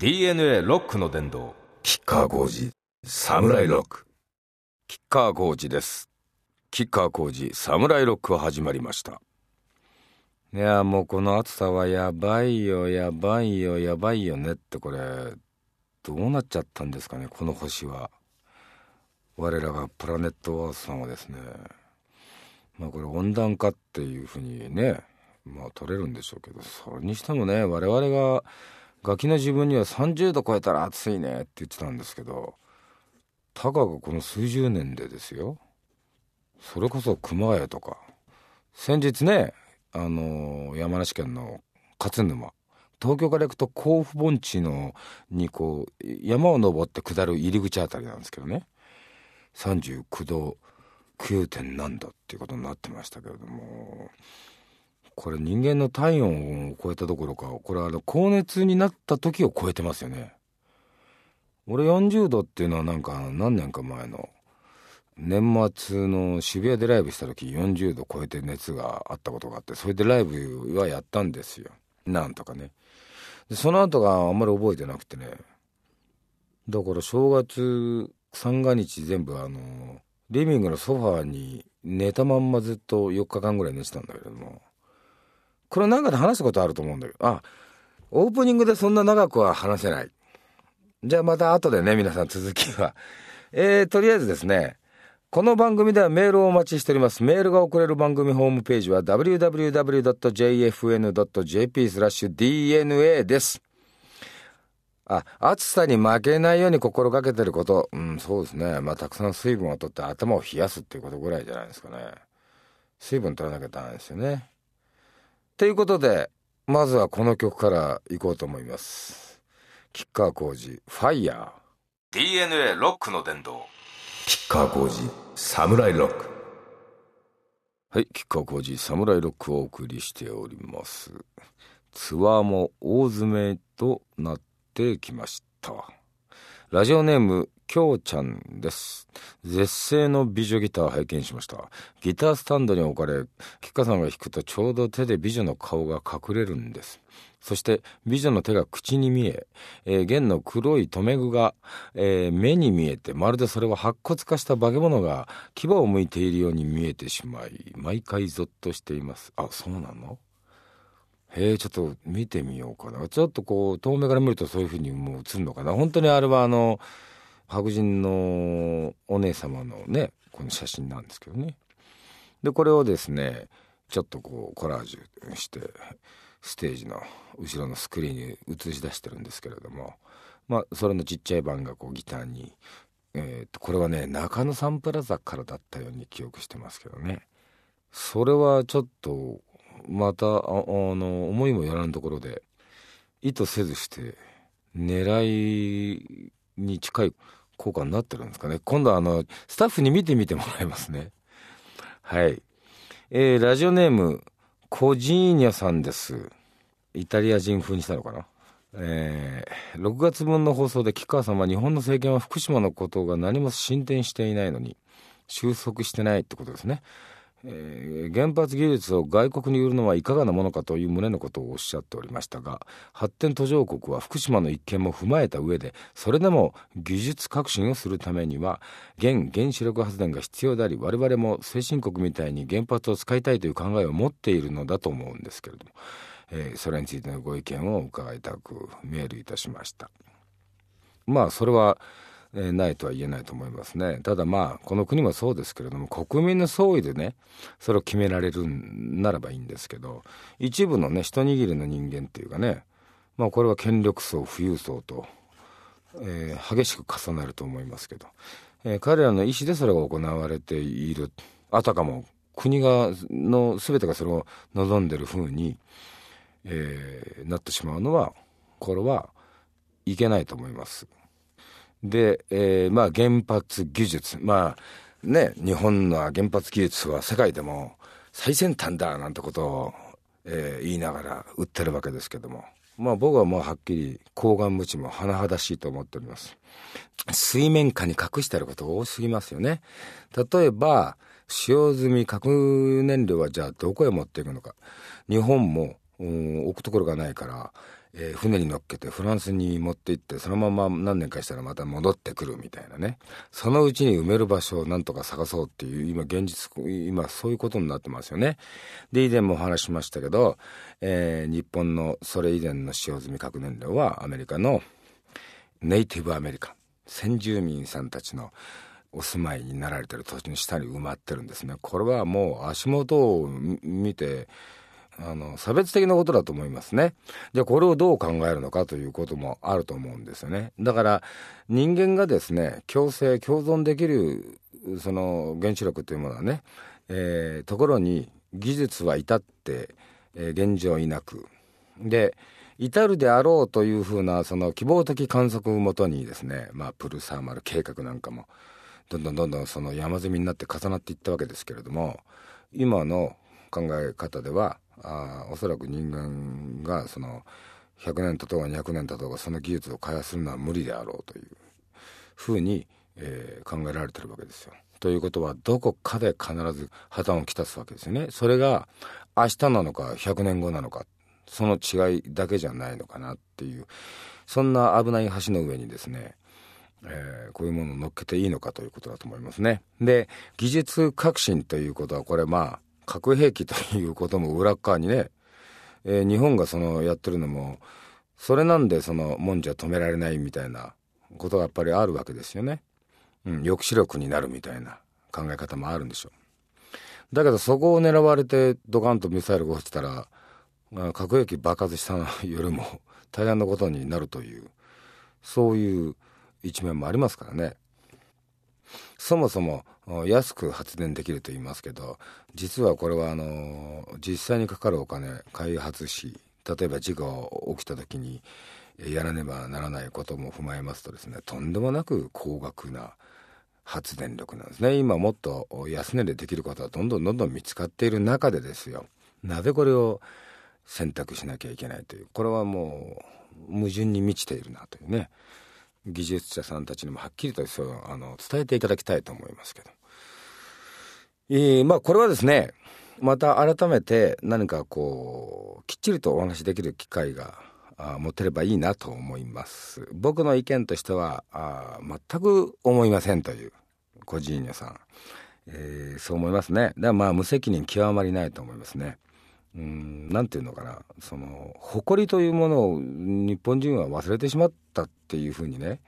DNA ロックの殿堂キッカー工事サムライロック。キッカー工事です。キッカー工事サムライロックは始まりました。いやもうこの暑さはやばいよやばいよやばいよねってこれどうなっちゃったんですかねこの星は。我らがプラネットアースさんはですね。まあこれ温暖化っていうふうにねまあ取れるんでしょうけどそれにしてもね我々がガキの自分には30度超えたら暑いねって言ってたんですけどたかがこの数十年でですよ。それこそ熊谷とか。先日ねあの山梨県の勝沼。東京から行くと甲府盆地のにこう山を登って下る入り口あたりなんですけどね。39度 9. 点何度っていうことになってましたけれども。これ人間の体温を超えたどころかこれは高熱になった時を超えてますよね。俺40度っていうのはなんか何年か前の年末の渋谷でライブした時40度超えて熱があったことがあってそれでライブはやったんですよ。なんとかね。でその後があんまり覚えてなくてね。だから正月三が日全部あのリビングのソファーに寝たまんまずっと4日間ぐらい寝てたんだけどもこれなんかで話したことあると思うんだけどあオープニングでそんな長くは話せないじゃあまた後でね皆さん続きはえー、とりあえずですねこの番組ではメールをお待ちしております。メールが送れる番組ホームページは www.jfn.jp スラッシュ DNA です。あ、暑さに負けないように心がけてること。うん、そうですね。まあ、たくさん水分をとって頭を冷やすっていうことぐらいじゃないですかね。水分取らなきゃダメですよね。ということで、まずはこの曲からいこうと思います。吉川浩司、ファイヤー。DNA ロックの殿堂。吉川浩司サムライロックはい吉川浩司サムライロックをお送りしておりますツアーも大詰めとなってきましたラジオネームきょうちゃんです。絶世の美女ギター拝見しました。ギタースタンドに置かれ吉川さんが弾くとちょうど手で美女の顔が隠れるんです。そして美女の手が口に見ええー、弦の黒い留め具が、えー、目に見えてまるでそれは白骨化した化け物が牙を向いているように見えてしまい毎回ゾッとしています。あそうなの？へえちょっと見てみようかな。ちょっとこう遠目から見るとそういうふうにもう映るのかな。本当にあれはあの白人のお姉様のねこの写真なんですけどね。でこれをですねちょっとこうコラージュしてステージの後ろのスクリーンに映し出してるんですけれどもまあそれのちっちゃい版がこうギターに、えー、とこれはね中野サンプラザからだったように記憶してますけどね。それはちょっとまたあの思いもよらんところで意図せずして狙いに近い効果になってるんですかね今度あのスタッフに見てみてもらいますねはいえー、ラジオネームコジーニャさんです。イタリア人風にしたのかな。えー、6月分の放送で吉川さんは日本の政権は福島のことが何も進展していないのに収束してないってことですね。えー、原発技術を外国に売るのはいかがなものかという旨のことをおっしゃっておりましたが発展途上国は福島の一件も踏まえた上でそれでも技術革新をするためには現原子力発電が必要であり我々も先進国みたいに原発を使いたいという考えを持っているのだと思うんですけれども、えー、それについてのご意見を伺いたくメールいたしました。まあそれはえないとは言えないと思いますねただまあこの国もそうですけれども国民の総意でねそれを決められるならばいいんですけど一部のね一握りの人間っていうかねまあこれは権力層富裕層と、えー、激しく重なると思いますけど、えー、彼らの意思でそれが行われているあたかも国がの全てがそれを望んでるふうに、えー、なってしまうのはこれはいけないと思います。で、えー、まあ原発技術。まあね日本の原発技術は世界でも最先端だなんてことを、えー、言いながら売ってるわけですけども。まあ僕はもうはっきり高顔無知も甚だしいと思っております。水面下に隠してあることが多すぎますよね。例えば使用済み核燃料はじゃあどこへ持っていくのか。日本も置くところがないから、えー、船に乗っけてフランスに持って行ってそのまま何年かしたらまた戻ってくるみたいなね。そのうちに埋める場所をなんとか探そうっていう今現実今そういうことになってますよね。で以前もお話しましたけど、えー、日本のそれ以前の使用済み核燃料はアメリカのネイティブアメリカ先住民さんたちのお住まいになられてる土地の下に埋まってるんですね。これはもう足元を見てあの差別的なことだと思いますね。じゃこれをどう考えるのかということもあると思うんですよね。だから人間がですね共生共存できるその原子力というものはね、えー、ところに技術は至って、えー、現状いなくで至るであろうというふうなその希望的観測をもとにですね、まあ、プルサーマル計画なんかもどんどんどんどんその山積みになって重なっていったわけですけれども今の考え方ではあおそらく人間がその100年経とうが200年経とうがその技術を開発するのは無理であろうというふうに、えー、考えられてるわけですよ。ということはどこかで必ず破綻をきたすわけですよね。それが明日なのか100年後なのかその違いだけじゃないのかなっていうそんな危ない橋の上にですねえー、こういうものを乗っけていいのかということだと思いますね。で技術革新ということはこれまあ核兵器ということも裏側にね、えー、日本がそのやってるのもそれなんでそのもんじゃ止められないみたいなことがやっぱりあるわけですよね。うん、抑止力になるみたいな考え方もあるんでしょう。だけどそこを狙われてドカンとミサイルが落ちたら、核兵器爆発したよりも 大変なことになるというそういう一面もありますからね。そもそも安く発電できると言いますけど実はこれはあの実際にかかるお金開発費例えば事故が起きた時にやらねばならないことも踏まえますとですねとんでもなく高額な発電力なんですね。今もっと安値でできることはどんどんどんどん見つかっている中でですよ。なぜこれを選択しなきゃいけないというこれはもう矛盾に満ちているなというね技術者さんたちにもはっきりとそうあの伝えていただきたいと思いますけど、えー、まあこれはですねまた改めて何かこうきっちりとお話しできる機会が持てればいいなと思います。僕の意見としてはあ全く思いませんという個人ニさん、えー、そう思いますね。だからまあ無責任極まりないと思いますね。うんなんていうのかな。その誇りというものを日本人は忘れてしまったっていうふうにね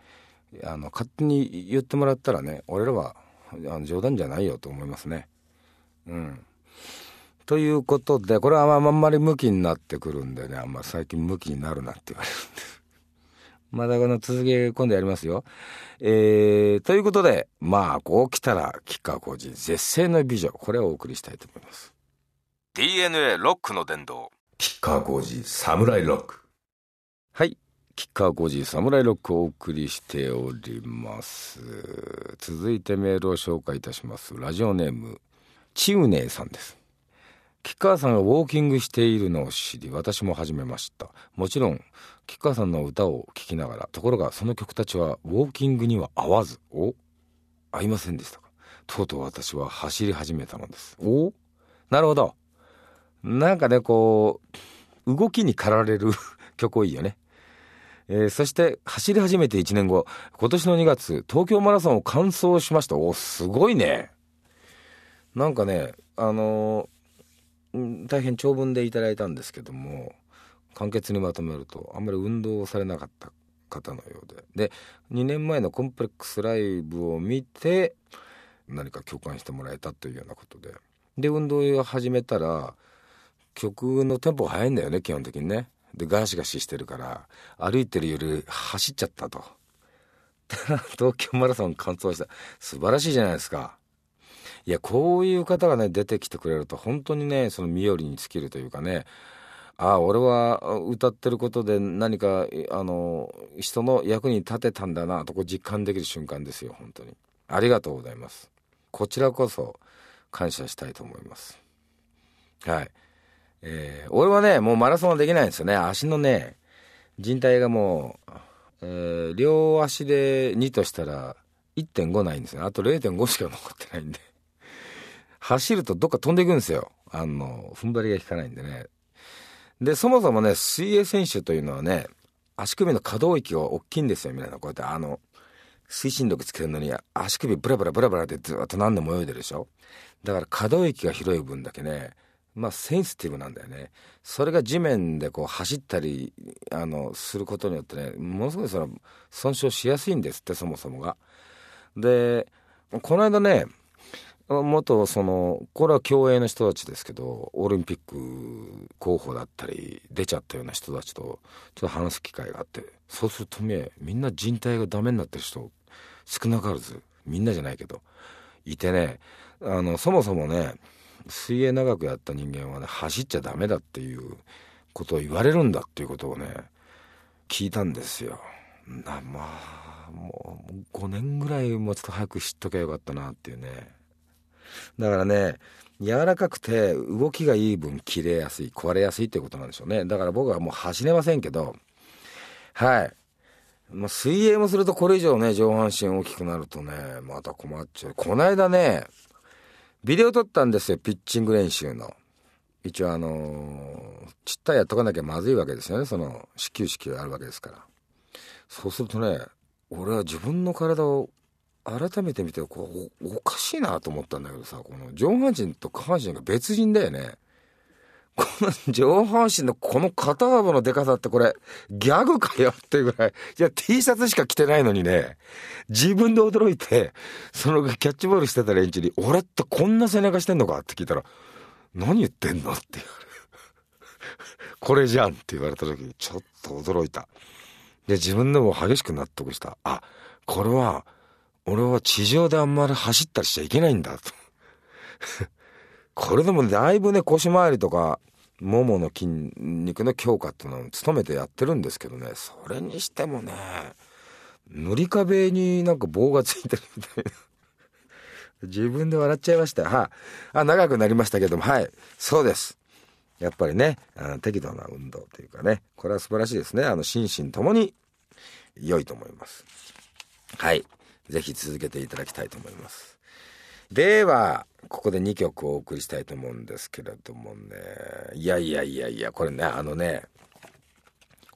あの勝手に言ってもらったらね俺らはあの冗談じゃないよと思いますね。うん、ということでこれはあんまり向きになってくるんでねあんま最近向きになるなって言われるんです。まだこの続き今度やりますよ。えー、ということでまあこう来たら吉川浩司絶世の美女これをお送りしたいと思います。DNA ロックの殿堂吉川浩司サムライロックはい吉川浩司サムライロックをお送りしております。続いてメールを紹介いたします。ラジオネームチウネイさんです。吉川さんがウォーキングしているのを知り私も始めました。もちろん吉川さんの歌を聴きながらところがその曲たちはウォーキングには合わずお合いませんでしたか？とうとう私は走り始めたのです。おなるほど。なんかね、こう、動きに駆られる 曲多いよね。えー、そして走り始めて1年後、今年の2月、東京マラソンを完走しました。お、すごいね。なんかね、あのー、大変長文でいただいたんですけども、簡潔にまとめると、あんまり運動をされなかった方のようで。で、2年前のコンプレックスライブを見て、何か共感してもらえたというようなことで。で、運動を始めたら、曲のテンポが速いんだよね基本的にねでガシガシしてるから歩いてるより走っちゃったと。東京マラソン完走した。素晴らしいじゃないですか。いやこういう方がね出てきてくれると本当にねその身寄りに尽きるというかね。ああ俺は歌ってることで何かあの人の役に立てたんだなとこ実感できる瞬間ですよ本当に。ありがとうございます。こちらこそ感謝したいと思います。はい。えー、俺はね、もうマラソンはできないんですよね。足のね、人体がもう、えー、両足で2としたら1.5ないんですよ。あと0.5しか残ってないんで。走るとどっか飛んでいくんですよ。あの、踏ん張りが効かないんでね。でそもそもね水泳選手というのはね足首の可動域が大きいんですよ皆さんこうやってあの推進力つけるのに足首ブラブラブラブラってずっと何でも泳いでるでしょだから可動域が広い分だけねまあセンシティブなんだよね。それが地面でこう走ったりあのすることによってねものすごいその損傷しやすいんですってそもそもが。でこの間ね元そのこれは競泳の人たちですけどオリンピック候補だったり出ちゃったような人たちとちょっと話す機会があってそうするとねみんな人体がダメになってる人少なからずみんなじゃないけどいてねあのそもそもね水泳長くやった人間はね走っちゃダメだっていうことを言われるんだっていうことをね聞いたんですよ。なまあもう5年ぐらいもうちょっと早く知っときゃよかったなっていうね。だからね柔らかくて動きがいい分切れやすい壊れやすいっていうことなんでしょうねだから僕はもう走れませんけどはいまあ、水泳もするとこれ以上ね上半身大きくなるとねまた困っちゃうこの間ねビデオ撮ったんですよピッチング練習の。一応あのー、ちったいやっとかなきゃまずいわけですよねその始球式があるわけですから。そうするとね俺は自分の体を改めて見てこうおかしいなと思ったんだけどさこの上半身と下半身が別人だよね。この上半身のこの肩幅のでかさってこれギャグかよっていうぐらいいや T シャツしか着てないのにね自分で驚いてそのキャッチボールしてた連中に「俺ってこんな背中してんのか?」って聞いたら「何言ってんの?」って言われるこれじゃんって言われた時にちょっと驚いたで自分でも激しく納得したあこれは俺は地上であんまり走ったりしちゃいけないんだと。これでもだいぶね、腰回りとか、ももの筋肉の強化っていうのを努めてやってるんですけどね、それにしてもね、塗り壁になんか棒がついてるみたいな。自分で笑っちゃいました。はい、あ。長くなりましたけども、はい。そうです。やっぱりね、あの適度な運動というかね、これは素晴らしいですね。あの、心身ともに良いと思います。はい。ぜひ続けていただきたいと思います。では、ここで2曲お送りしたいと思うんですけれどもね。いやいやいやいや、これね、あのね、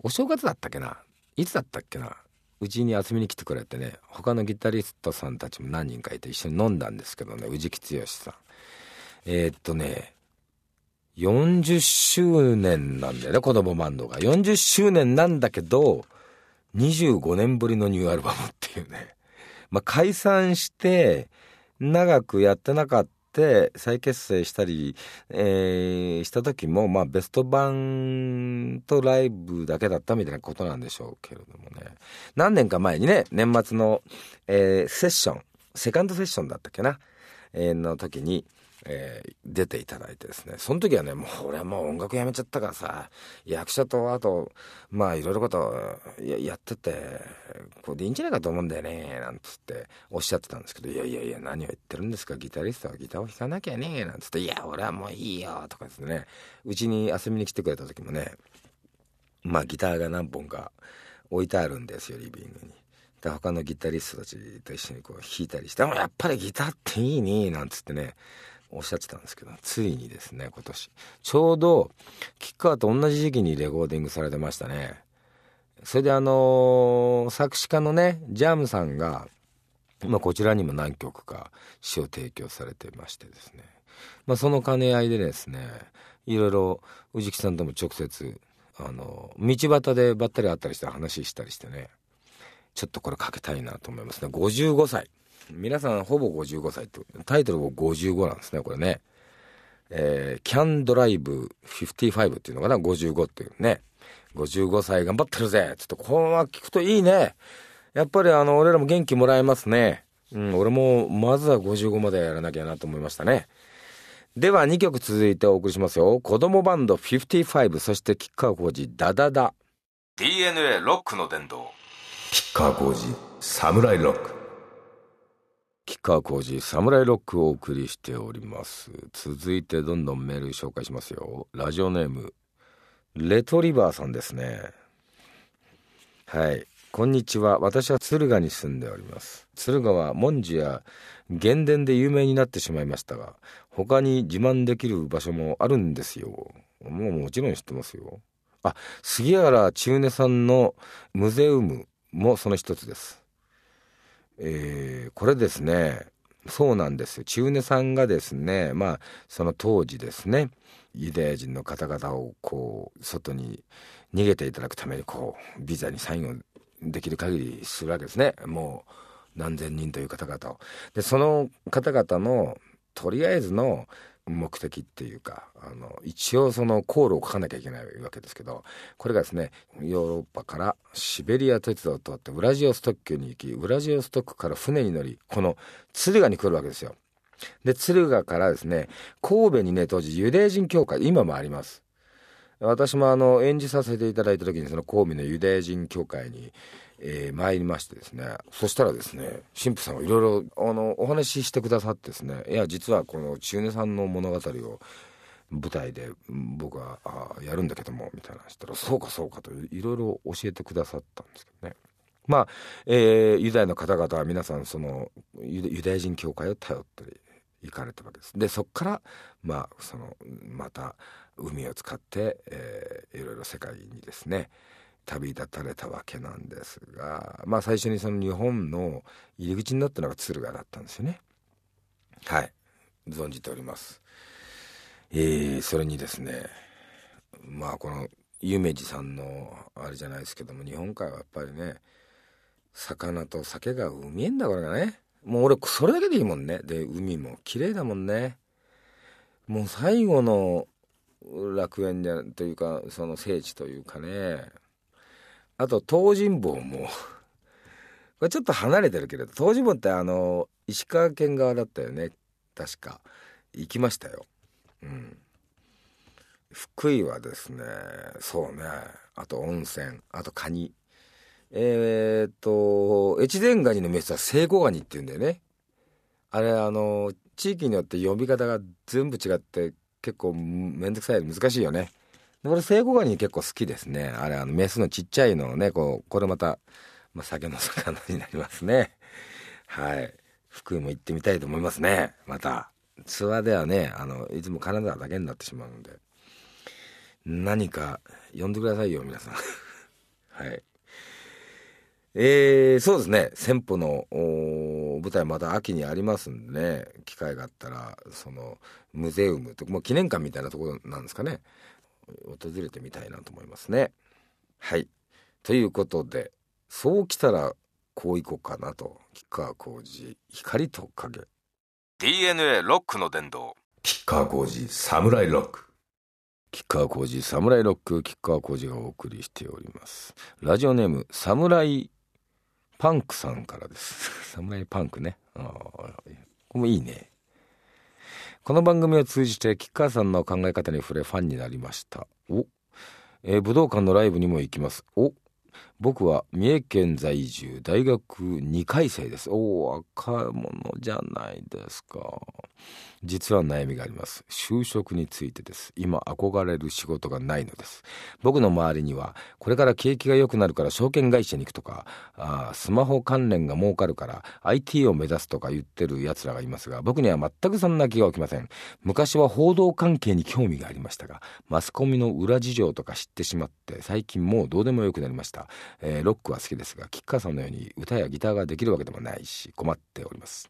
お正月だったっけな？いつだったっけな？うちに遊びに来てくれてね、他のギタリストさんたちも何人かいて一緒に飲んだんですけどね、宇治木剛さん。えー、っとね、40周年なんだよね、子供バンドが。40周年なんだけど、25年ぶりのニューアルバムっていうね。まあ、解散して長くやってなかった再結成したり、えー、した時も、まあ、ベスト版とライブだけだったみたいなことなんでしょうけれどもね。何年か前にね年末の、えー、セッションセカンドセッションだったっけな、えー、の時にえー、出ていただいてですね、その時はね、もう俺はもう音楽やめちゃったからさ、役者とあと、まあいろいろことやってて、これでいいんじゃないかと思うんだよね、なんつっておっしゃってたんですけど、いやいやいや、何を言ってるんですか、ギタリストはギターを弾かなきゃね、なんつって、いや、俺はもういいよ、とかですね、うちに遊びに来てくれた時もね、まあギターが何本か置いてあるんですよ、リビングに。で他のギタリストたちと一緒にこう弾いたりして、もやっぱりギターっていいね、なんつってね、おっしゃってたんですけどついにですね今年。ちょうど吉川と同じ時期にレコーディングされてましたね。それであのー、作詞家のねジャムさんが、まあ、こちらにも何曲か詩を提供されてましてですね、まあ、その兼ね合いでですねいろいろ宇治木さんとも直接あの道端でばったり会ったりして話したりしてねちょっとこれかけたいなと思いますね。55歳。皆さんほぼ55歳ってタイトルも55なんですねこれね。えー、キャンドライブ55っていうのかな55っていうね。55歳頑張ってるぜ。ちょっとこのまま聞くといいね。やっぱりあの俺らも元気もらえますね。うん俺もまずは55までやらなきゃなと思いましたね。では2曲続いてお送りしますよ。子供バンド55そして吉川浩司ダダダ。DNA ロックの殿堂。吉川浩司サムライロック吉川浩司サムライロックをお送りしております。続いてどんどんメール紹介しますよ。ラジオネームレトリバーさんですね。はい。こんにちは。私は敦賀に住んでおります。敦賀は文字や原伝で有名になってしまいましたが他に自慢できる場所もあるんですよ。もうもちろん知ってますよ。あ、杉原千畝さんのムゼウムもその一つです。えー、これですね、そうなんですよ。中根さんがですね、まあ、その当時ですね、ユダヤ人の方々をこう、外に逃げていただくために、こう、ビザにサインをできる限りするわけですね。もう、何千人という方々を。で、その方々の、とりあえずの目的っていうかあの一応その航路を書かなきゃいけないわけですけどこれがですねヨーロッパからシベリア鉄道を通ってウラジオストックに行きウラジオストックから船に乗りこの敦賀に来るわけですよ。で敦賀からですね神戸にね当時ユダヤ人教会今もあります。私もあの演じさせていただいた時にその神戸のユダヤ人教会にえー、参りましてですね。そしたらですね神父さんがいろいろあのお話ししてくださってですね。いや実はこの千畝さんの物語を舞台で僕はあやるんだけどもみたいなしたらそうかそうかといろいろ教えてくださったんですけどね。まあ、えー、ユダヤの方々は皆さんそのユダヤ人教会を頼って行かれたわけです。でそこからまあそのまた海を使って、えー、いろいろ世界にですね旅立たれたわけなんですがまあ最初にその日本の入り口になったのが敦賀だったんですよね。はい。存じております。えー、それにですねまあこの夢二さんのあれじゃないですけども日本海はやっぱりね魚と酒がうめえんだこれがね。もう俺それだけでいいもんね。で海も綺麗だもんね。もう最後の楽園じゃというかその聖地というかね。あと東尋坊も これちょっと離れてるけれど東尋坊ってあの石川県側だったよね。確か。行きましたよ。うん。福井はですねそうね。あと温泉。あとカニ。えー、っと越前ガニのメスは聖子ガニっていうんだよね。あれあの地域によって呼び方が全部違って結構めんどくさい。難しいよね。俺、聖子ガニ結構好きですね。あれ、あの、メスのちっちゃいのをね、こう、これまた、まあ、酒の魚になりますね。はい。福井も行ってみたいと思いますね。また。ツアーではね、あの、いつも金沢だけになってしまうので。何か呼んでくださいよ、皆さん。はい。えー、そうですね。先歩の舞台また秋にありますんでね、機会があったら、その、ムゼウムと、もう記念館みたいなところなんですかね。訪れてみたいなと思いますね。はい。ということでそうきたらこういこうかなと吉川浩司光と影。DNA ロックの殿堂。吉川浩司サムライロック。吉川浩司サムライロック吉川浩司がお送りしております。ラジオネームサムライパンクさんからです。サムライパンクね。あこれもいいねこの番組を通じて吉川さんの考え方に触れファンになりました。お、えー、武道館のライブにも行きます。お。僕は三重県在住大学2回生です。おお赤いものじゃないですか。実は悩みがあります。就職についてです。今憧れる仕事がないのです。僕の周りにはこれから景気が良くなるから証券会社に行くとかあスマホ関連が儲かるから IT を目指すとか言ってる奴らがいますが僕には全くそんな気が起きません。昔は報道関係に興味がありましたがマスコミの裏事情とか知ってしまって最近もうどうでもよくなりました、えー、ロックは好きですが吉川さんのように歌やギターができるわけでもないし困っております。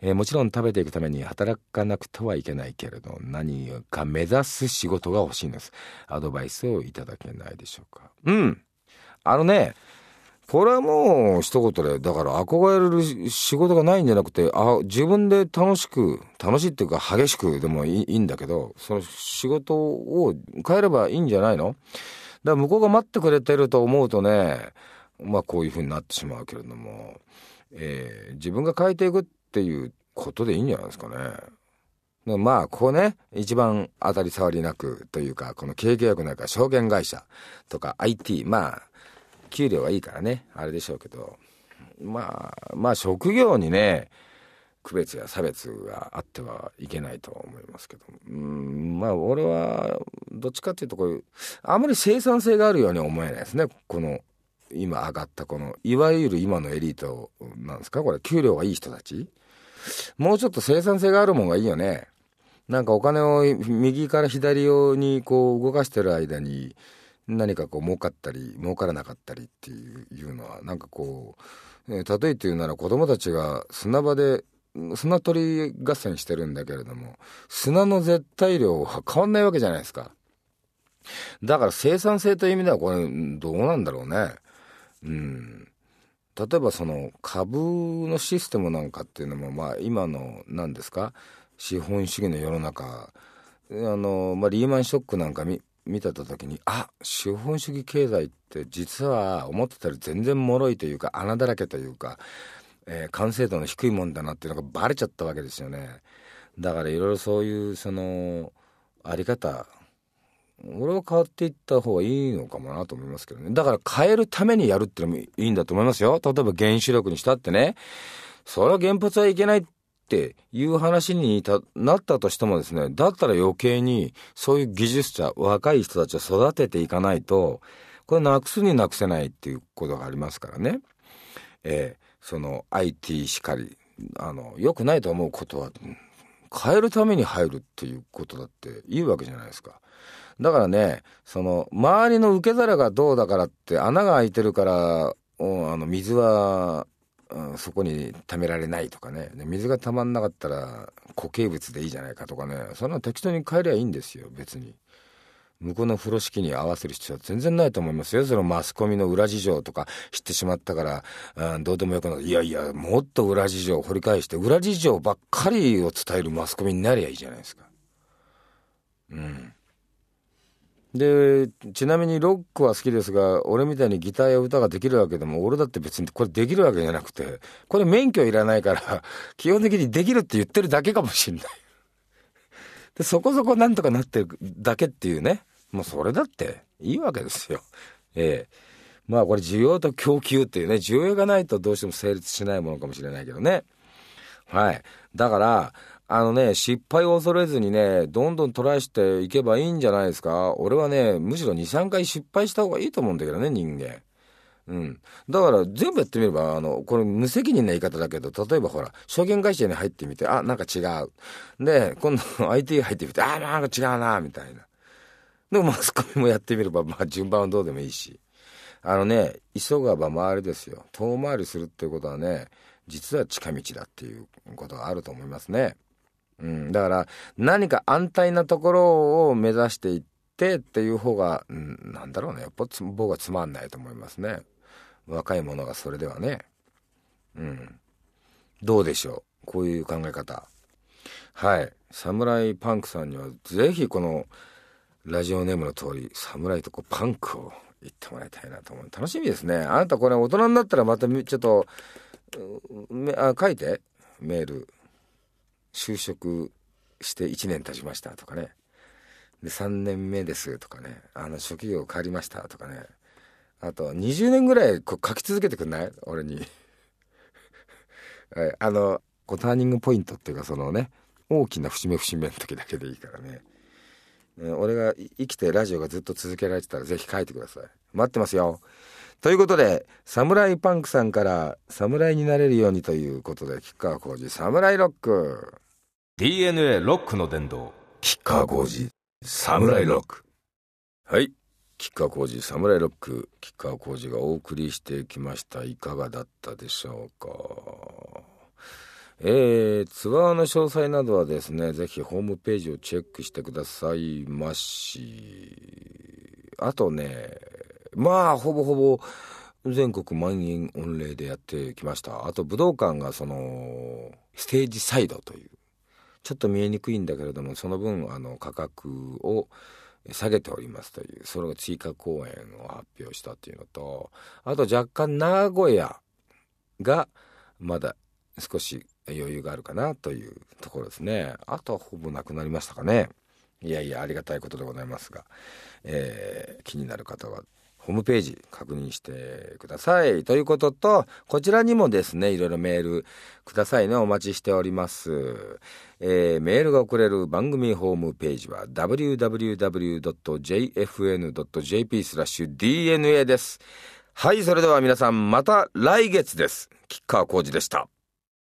えー、もちろん食べていくために働かなくてはいけないけれど何か目指す仕事が欲しいんです。アドバイスをいただけないでしょうか。うん。あのねこれはもう一言でだから憧れる仕事がないんじゃなくてあ自分で楽しく楽しいっていうか激しくでもいいんだけどその仕事を変えればいいんじゃないの？から向こうが待ってくれてると思うとねまあこういうふうになってしまうけれども、えー、自分が変えていくっていうことでいいんじゃないですかね。まあ、ここね、一番当たり障りなくというか、この景気が良くないか証券会社とか IT、まあ、給料はいいからね、あれでしょうけど、まあ、まあ職業にね、区別や差別があってはいけないと思いますけど、うん、まあ俺はどっちかっていうとこういう、あまり生産性があるように思えないですね、この今上がったこの、いわゆる今のエリートなんですか？これ、給料がいい人たち。もうちょっと生産性があるもんがいいよね。なんかお金を右から左にこう動かしてる間に何かこう儲かったり儲からなかったりっていうのはなんかこう、例えて言うなら子供たちが砂場で砂取り合戦してるんだけれども砂の絶対量は変わんないわけじゃないですか。だから生産性という意味ではこれどうなんだろうね。うん。例えばその株のシステムなんかっていうのもまあ今の何ですか？資本主義の世の中。あの、まあ、リーマンショックなんか見見てた時にあ資本主義経済って実は思ってたより全然脆いというか穴だらけというか、えー、完成度の低いもんだなっていうのがバレちゃったわけですよね。だからいろいろそういうそのあり方俺は変わっていった方がいいのかもなと思いますけどね。だから変えるためにやるってのもいいんだと思いますよ。例えば原子力にしたってね。それは原発はいけないっていう話になったとしてもですね、だったら余計にそういう技術者、若い人たちを育てていかないと、これなくすになくせないっていうことがありますからね。えー、その IT しかり、あの、良くないと思うことは、変えるために入るっていうことだっていいわけじゃないですか。だからね、その、周りの受け皿がどうだからって穴が開いてるから、あの、水はうん、そこに貯められないとかね。水が溜まんなかったら固形物でいいじゃないかとかね。そんな適当に変えりゃいいんですよ別に。向こうの風呂敷に合わせる必要は全然ないと思いますよ。そのマスコミの裏事情とか知ってしまったから、うん、どうでもよくなるいやいやもっと裏事情を掘り返して裏事情ばっかりを伝えるマスコミになりゃいいじゃないですか。うん。でちなみにロックは好きですが俺みたいにギターや歌ができるわけでも俺だって別にこれできるわけじゃなくてこれ免許いらないから 基本的にできるって言ってるだけかもしんない。でそこそこなんとかなってるだけっていうね。もうそれだっていいわけですよええまあこれ需要と供給っていうね需要がないとどうしても成立しないものかもしれないけどねはいだからあのね、失敗を恐れずにね、どんどんトライしていけばいいんじゃないですか。俺はね、むしろ2、3回失敗した方がいいと思うんだけどね、人間。うん。だから全部やってみれば、あの、これ無責任な言い方だけど、例えばほら、証券会社に入ってみて、あ、なんか違う。で、今度 IT 入ってみて、あ、なんか違うな、みたいな。でもマスコミもやってみれば、まあ順番はどうでもいいし。あのね、急がば回りですよ。遠回りするっていうことはね、実は近道だっていうことがあると思いますね。うん、だから何か安泰なところを目指していってっていう方が、うん、なんだろうね。やっぱ僕はつまんないと思いますね。若い者がそれではね。うん。どうでしょう？こういう考え方。はい。サムライパンクさんにはぜひこのラジオネームの通りサムライとこうパンクを言ってもらいたいなと思う。楽しみですね。あなたこれ大人になったらまたちょっとあ書いて。メール。就職して1年経ちました。とかね。で3年目です。とかね。あの職業変わりました。とかね。あと20年ぐらいこう書き続けてくんない？俺に、あのこうターニングポイントっていうかそのね大きな節目節目の時だけでいいからね。俺が生きてラジオがずっと続けられてたらぜひ書いてください待ってますよということで、サムライパンクさんから侍になれるようにということで、吉川浩司、サムライロック。DNA ロックの殿堂、吉川浩司、サムライロック。はい。吉川浩司、サムライロック、吉川浩司がお送りしてきました。いかがだったでしょうか？えー、ツアーの詳細などはですね、ぜひホームページをチェックしてくださいまし。あとね、まあ、ほぼほぼ全国満員御礼でやってきました。あと武道館がその、ステージサイドという、ちょっと見えにくいんだけれども、その分、あの、価格を下げておりますという、それが追加公演を発表したっていうのと、あと若干名古屋がまだ少し余裕があるかなというところですね。あとはほぼなくなりましたかね。いやいや、ありがたいことでございますが、えー、気になる方はホームページ確認してください。ということと、こちらにもですね、いろいろメールくださいね。お待ちしております。えー、メールが送れる番組ホームページは www.jfn.jp スラッシュ DNA です。はい、それでは皆さんまた来月です。吉川浩司でした。